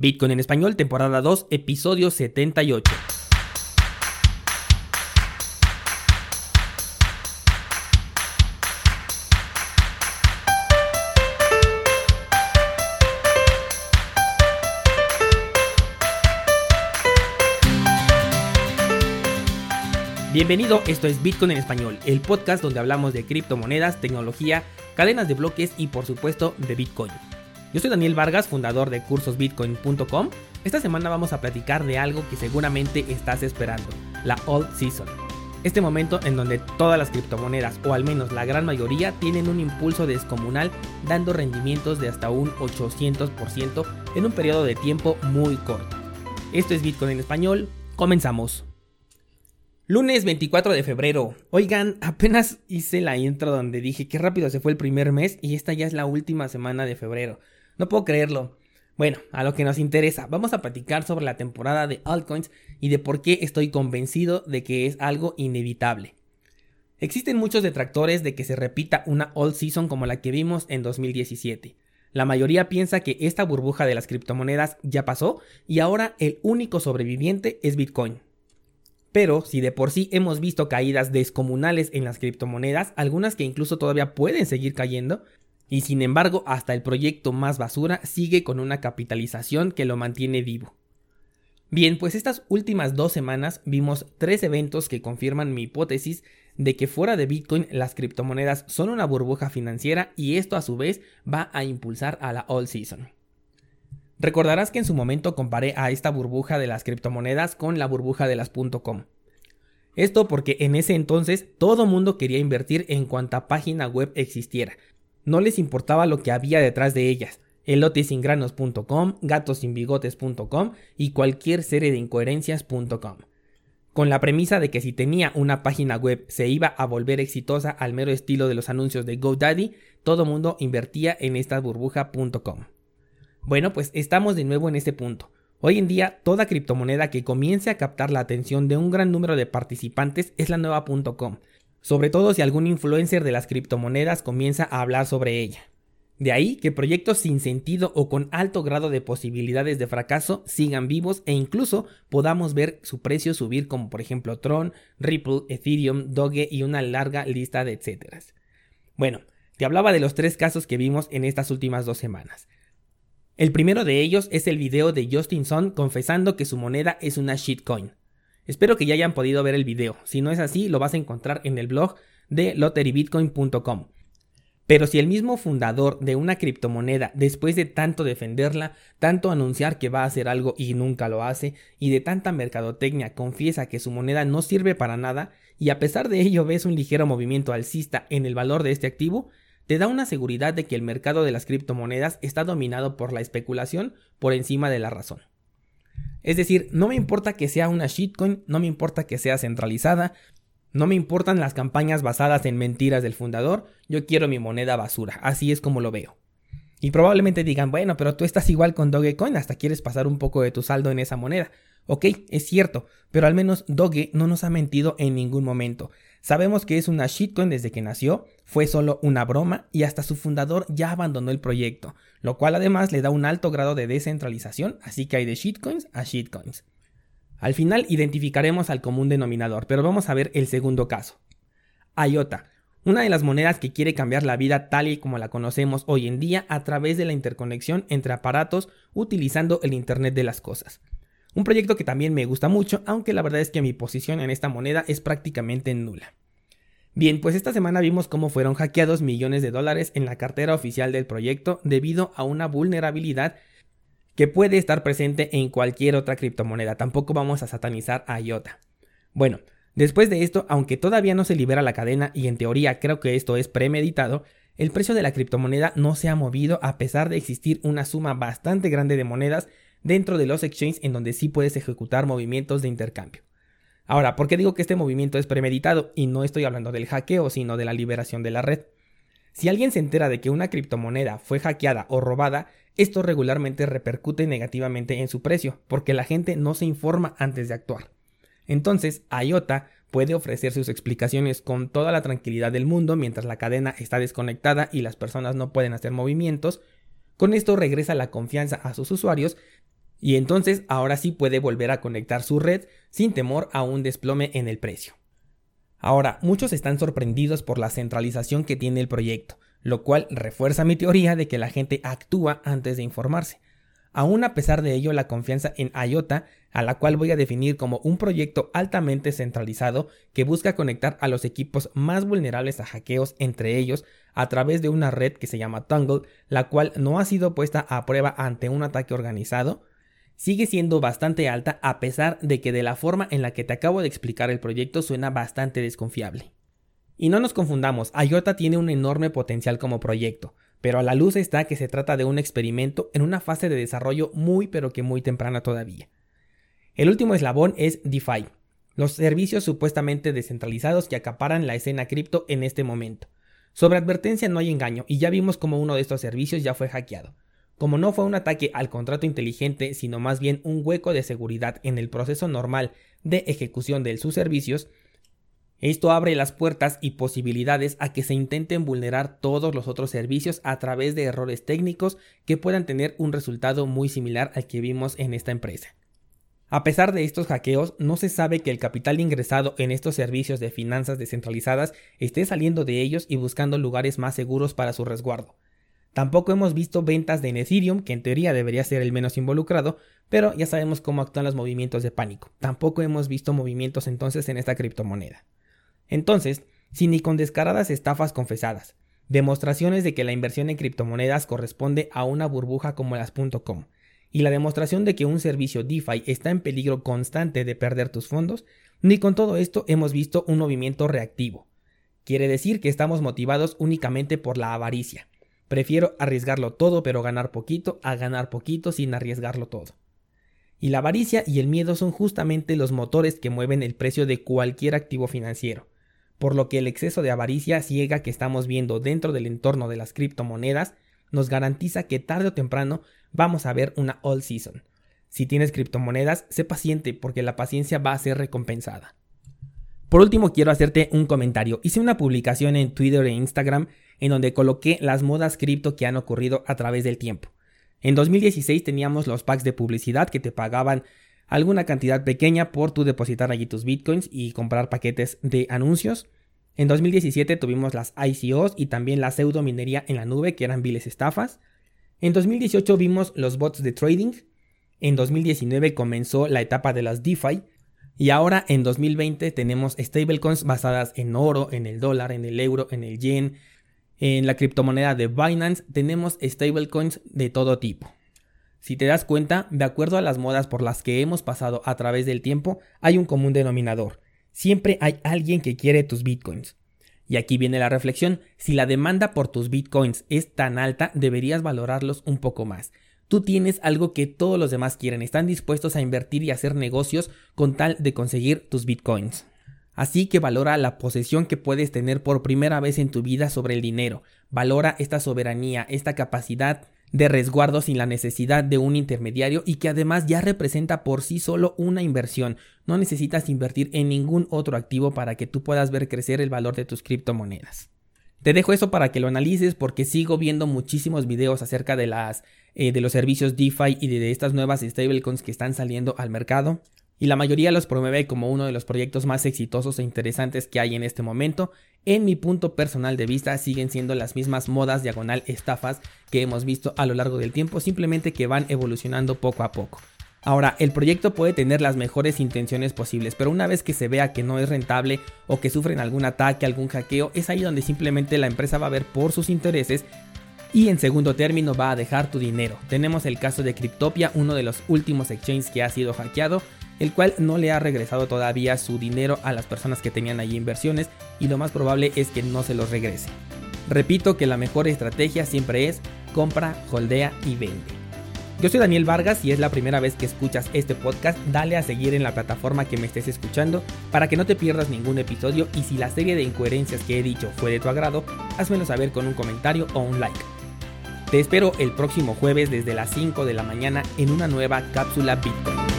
Bitcoin en español, temporada 2, episodio 78. Bienvenido, esto es Bitcoin en español, el podcast donde hablamos de criptomonedas, tecnología, cadenas de bloques y por supuesto de Bitcoin. Yo soy Daniel Vargas, fundador de cursosbitcoin.com. Esta semana vamos a platicar de algo que seguramente estás esperando, la Old Season. Este momento en donde todas las criptomonedas, o al menos la gran mayoría, tienen un impulso descomunal dando rendimientos de hasta un 800% en un periodo de tiempo muy corto. Esto es Bitcoin en español, comenzamos. Lunes 24 de febrero. Oigan, apenas hice la intro donde dije que rápido se fue el primer mes y esta ya es la última semana de febrero. No puedo creerlo. Bueno, a lo que nos interesa, vamos a platicar sobre la temporada de altcoins y de por qué estoy convencido de que es algo inevitable. Existen muchos detractores de que se repita una old season como la que vimos en 2017. La mayoría piensa que esta burbuja de las criptomonedas ya pasó y ahora el único sobreviviente es Bitcoin. Pero si de por sí hemos visto caídas descomunales en las criptomonedas, algunas que incluso todavía pueden seguir cayendo, y sin embargo hasta el proyecto más basura sigue con una capitalización que lo mantiene vivo. Bien, pues estas últimas dos semanas vimos tres eventos que confirman mi hipótesis de que fuera de Bitcoin las criptomonedas son una burbuja financiera y esto a su vez va a impulsar a la all season. Recordarás que en su momento comparé a esta burbuja de las criptomonedas con la burbuja de las .com. Esto porque en ese entonces todo mundo quería invertir en cuanta página web existiera. No les importaba lo que había detrás de ellas. elotesingranos.com, gatosinbigotes.com y cualquier serie de incoherencias.com. Con la premisa de que si tenía una página web se iba a volver exitosa al mero estilo de los anuncios de GoDaddy, todo mundo invertía en esta burbuja.com. Bueno, pues estamos de nuevo en este punto. Hoy en día, toda criptomoneda que comience a captar la atención de un gran número de participantes es la nueva .com, sobre todo si algún influencer de las criptomonedas comienza a hablar sobre ella. De ahí que proyectos sin sentido o con alto grado de posibilidades de fracaso sigan vivos e incluso podamos ver su precio subir como por ejemplo Tron, Ripple, Ethereum, Doge y una larga lista de etcéteras. Bueno, te hablaba de los tres casos que vimos en estas últimas dos semanas. El primero de ellos es el video de Justin Sun confesando que su moneda es una shitcoin. Espero que ya hayan podido ver el video, si no es así lo vas a encontrar en el blog de lotterybitcoin.com. Pero si el mismo fundador de una criptomoneda, después de tanto defenderla, tanto anunciar que va a hacer algo y nunca lo hace, y de tanta mercadotecnia confiesa que su moneda no sirve para nada, y a pesar de ello ves un ligero movimiento alcista en el valor de este activo, te da una seguridad de que el mercado de las criptomonedas está dominado por la especulación por encima de la razón. Es decir, no me importa que sea una shitcoin, no me importa que sea centralizada, no me importan las campañas basadas en mentiras del fundador, yo quiero mi moneda basura, así es como lo veo. Y probablemente digan, bueno, pero tú estás igual con Dogecoin, hasta quieres pasar un poco de tu saldo en esa moneda. Ok, es cierto, pero al menos Doge no nos ha mentido en ningún momento. Sabemos que es una shitcoin desde que nació, fue solo una broma y hasta su fundador ya abandonó el proyecto, lo cual además le da un alto grado de descentralización, así que hay de shitcoins a shitcoins. Al final identificaremos al común denominador, pero vamos a ver el segundo caso. IOTA, una de las monedas que quiere cambiar la vida tal y como la conocemos hoy en día a través de la interconexión entre aparatos utilizando el Internet de las Cosas. Un proyecto que también me gusta mucho, aunque la verdad es que mi posición en esta moneda es prácticamente nula. Bien, pues esta semana vimos cómo fueron hackeados millones de dólares en la cartera oficial del proyecto debido a una vulnerabilidad que puede estar presente en cualquier otra criptomoneda. Tampoco vamos a satanizar a IOTA. Bueno, después de esto, aunque todavía no se libera la cadena y en teoría creo que esto es premeditado, el precio de la criptomoneda no se ha movido a pesar de existir una suma bastante grande de monedas dentro de los exchanges en donde sí puedes ejecutar movimientos de intercambio. Ahora, ¿por qué digo que este movimiento es premeditado? Y no estoy hablando del hackeo, sino de la liberación de la red. Si alguien se entera de que una criptomoneda fue hackeada o robada, esto regularmente repercute negativamente en su precio, porque la gente no se informa antes de actuar. Entonces, IOTA puede ofrecer sus explicaciones con toda la tranquilidad del mundo mientras la cadena está desconectada y las personas no pueden hacer movimientos. Con esto regresa la confianza a sus usuarios Y entonces ahora sí puede volver a conectar su red sin temor a un desplome en el precio. Ahora, muchos están sorprendidos por la centralización que tiene el proyecto, lo cual refuerza mi teoría de que la gente actúa antes de informarse. Aún a pesar de ello, la confianza en IOTA, a la cual voy a definir como un proyecto altamente centralizado que busca conectar a los equipos más vulnerables a hackeos entre ellos a través de una red que se llama Tungle, la cual no ha sido puesta a prueba ante un ataque organizado, sigue siendo bastante alta a pesar de que de la forma en la que te acabo de explicar el proyecto suena bastante desconfiable. Y no nos confundamos, IOTA tiene un enorme potencial como proyecto, pero a la luz está que se trata de un experimento en una fase de desarrollo muy pero que muy temprana todavía. El último eslabón es DeFi, los servicios supuestamente descentralizados que acaparan la escena cripto en este momento. Sobre advertencia no hay engaño y ya vimos como uno de estos servicios ya fue hackeado. Como no fue un ataque al contrato inteligente, sino más bien un hueco de seguridad en el proceso normal de ejecución de sus servicios, esto abre las puertas y posibilidades a que se intenten vulnerar todos los otros servicios a través de errores técnicos que puedan tener un resultado muy similar al que vimos en esta empresa. A pesar de estos hackeos, no se sabe que el capital ingresado en estos servicios de finanzas descentralizadas esté saliendo de ellos y buscando lugares más seguros para su resguardo. Tampoco hemos visto ventas de Ethereum, que en teoría debería ser el menos involucrado, pero ya sabemos cómo actúan los movimientos de pánico. Tampoco hemos visto movimientos entonces en esta criptomoneda. Entonces, si ni con descaradas estafas confesadas, demostraciones de que la inversión en criptomonedas corresponde a una burbuja como las .com, y la demostración de que un servicio DeFi está en peligro constante de perder tus fondos, ni con todo esto hemos visto un movimiento reactivo. Quiere decir que estamos motivados únicamente por la avaricia, Prefiero arriesgarlo todo pero ganar poquito a ganar poquito sin arriesgarlo todo. Y la avaricia y el miedo son justamente los motores que mueven el precio de cualquier activo financiero, por lo que el exceso de avaricia ciega que estamos viendo dentro del entorno de las criptomonedas nos garantiza que tarde o temprano vamos a ver una all season. Si tienes criptomonedas, sé paciente porque la paciencia va a ser recompensada. Por último, quiero hacerte un comentario. Hice una publicación en Twitter e Instagram en donde coloqué las modas cripto que han ocurrido a través del tiempo. En 2016 teníamos los packs de publicidad que te pagaban alguna cantidad pequeña por tu depositar allí tus bitcoins y comprar paquetes de anuncios. En 2017 tuvimos las ICOs y también la pseudo minería en la nube que eran viles estafas. En 2018 vimos los bots de trading. En 2019 comenzó la etapa de las DeFi. Y ahora en 2020 tenemos stablecoins basadas en oro, en el dólar, en el euro, en el yen, en la criptomoneda de Binance tenemos stablecoins de todo tipo. Si te das cuenta, de acuerdo a las modas por las que hemos pasado a través del tiempo, hay un común denominador. Siempre hay alguien que quiere tus bitcoins. Y aquí viene la reflexión, si la demanda por tus bitcoins es tan alta, deberías valorarlos un poco más. Tú tienes algo que todos los demás quieren, están dispuestos a invertir y hacer negocios con tal de conseguir tus bitcoins. Así que valora la posesión que puedes tener por primera vez en tu vida sobre el dinero. Valora esta soberanía, esta capacidad de resguardo sin la necesidad de un intermediario y que además ya representa por sí solo una inversión. No necesitas invertir en ningún otro activo para que tú puedas ver crecer el valor de tus criptomonedas. Te dejo eso para que lo analices porque sigo viendo muchísimos videos acerca de las eh, de los servicios DeFi y de estas nuevas stablecoins que están saliendo al mercado y la mayoría los promueve como uno de los proyectos más exitosos e interesantes que hay en este momento. En mi punto personal de vista siguen siendo las mismas modas diagonal estafas que hemos visto a lo largo del tiempo, simplemente que van evolucionando poco a poco. Ahora, el proyecto puede tener las mejores intenciones posibles, pero una vez que se vea que no es rentable o que sufren algún ataque, algún hackeo, es ahí donde simplemente la empresa va a ver por sus intereses y en segundo término va a dejar tu dinero. Tenemos el caso de Cryptopia, uno de los últimos exchanges que ha sido hackeado el cual no le ha regresado todavía su dinero a las personas que tenían allí inversiones y lo más probable es que no se los regrese. Repito que la mejor estrategia siempre es compra, holdea y vende. Yo soy Daniel Vargas y es la primera vez que escuchas este podcast, dale a seguir en la plataforma que me estés escuchando para que no te pierdas ningún episodio y si la serie de incoherencias que he dicho fue de tu agrado, házmelo saber con un comentario o un like. Te espero el próximo jueves desde las 5 de la mañana en una nueva cápsula Bitcoin.